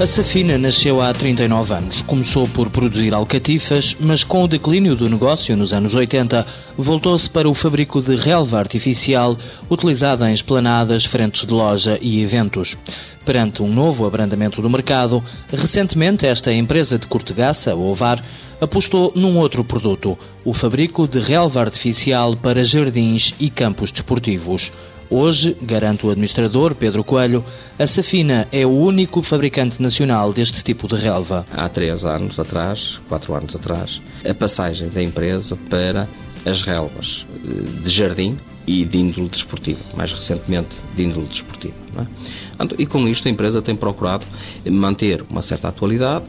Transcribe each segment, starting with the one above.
A Safina nasceu há 39 anos. Começou por produzir alcatifas, mas com o declínio do negócio nos anos 80, voltou-se para o fabrico de relva artificial utilizada em esplanadas, frentes de loja e eventos. Perante um novo abrandamento do mercado, recentemente esta empresa de cortegaça, Ovar, apostou num outro produto, o fabrico de relva artificial para jardins e campos desportivos. Hoje, garante o administrador Pedro Coelho, a Safina é o único fabricante nacional deste tipo de relva. Há três anos atrás, quatro anos atrás, a passagem da empresa para as relvas eh, de jardim e de índole desportiva, mais recentemente de índole desportiva. É? E com isto a empresa tem procurado manter uma certa atualidade,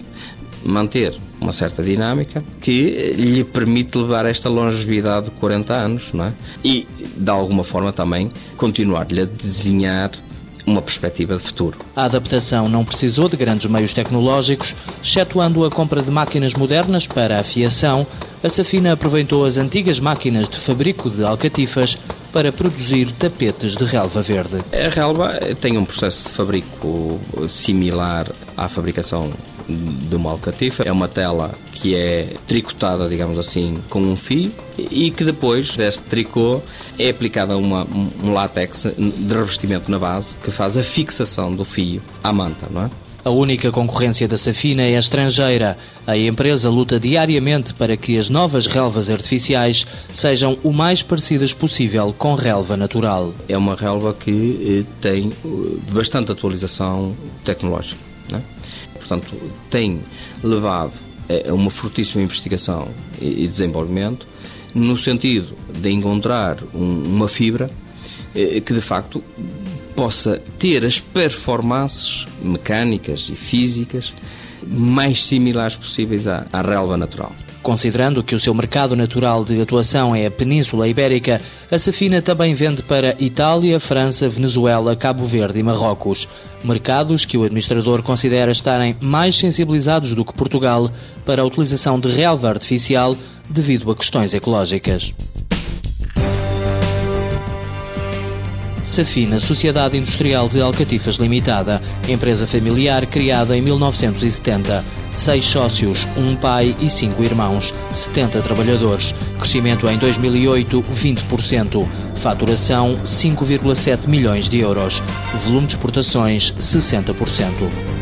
manter uma certa dinâmica que lhe permite levar esta longevidade de 40 anos, não é? E, de alguma forma, também continuar-lhe a desenhar uma perspectiva de futuro. A adaptação não precisou de grandes meios tecnológicos, excetuando a compra de máquinas modernas para a fiação, a Safina aproveitou as antigas máquinas de fabrico de alcatifas para produzir tapetes de relva verde. A relva tem um processo de fabrico similar à fabricação de uma alcatifa. É uma tela que é tricotada, digamos assim, com um fio e que depois deste tricô é aplicada uma, um látex de revestimento na base que faz a fixação do fio à manta, não é? A única concorrência da Safina é estrangeira. A empresa luta diariamente para que as novas relvas artificiais sejam o mais parecidas possível com relva natural. É uma relva que eh, tem eh, bastante atualização tecnológica. Portanto, tem levado a uma fortíssima investigação e desenvolvimento no sentido de encontrar uma fibra eh, que de facto possa ter as performances mecânicas e físicas mais similares possíveis à, à relva natural. Considerando que o seu mercado natural de atuação é a Península Ibérica, a Safina também vende para Itália, França, Venezuela, Cabo Verde e Marrocos. Mercados que o administrador considera estarem mais sensibilizados do que Portugal para a utilização de relva artificial devido a questões ecológicas. Safina Sociedade Industrial de Alcatifas Limitada, empresa familiar criada em 1970. Seis sócios, um pai e cinco irmãos, 70 trabalhadores. Crescimento em 2008, 20%. Faturação, 5,7 milhões de euros. Volume de exportações, 60%.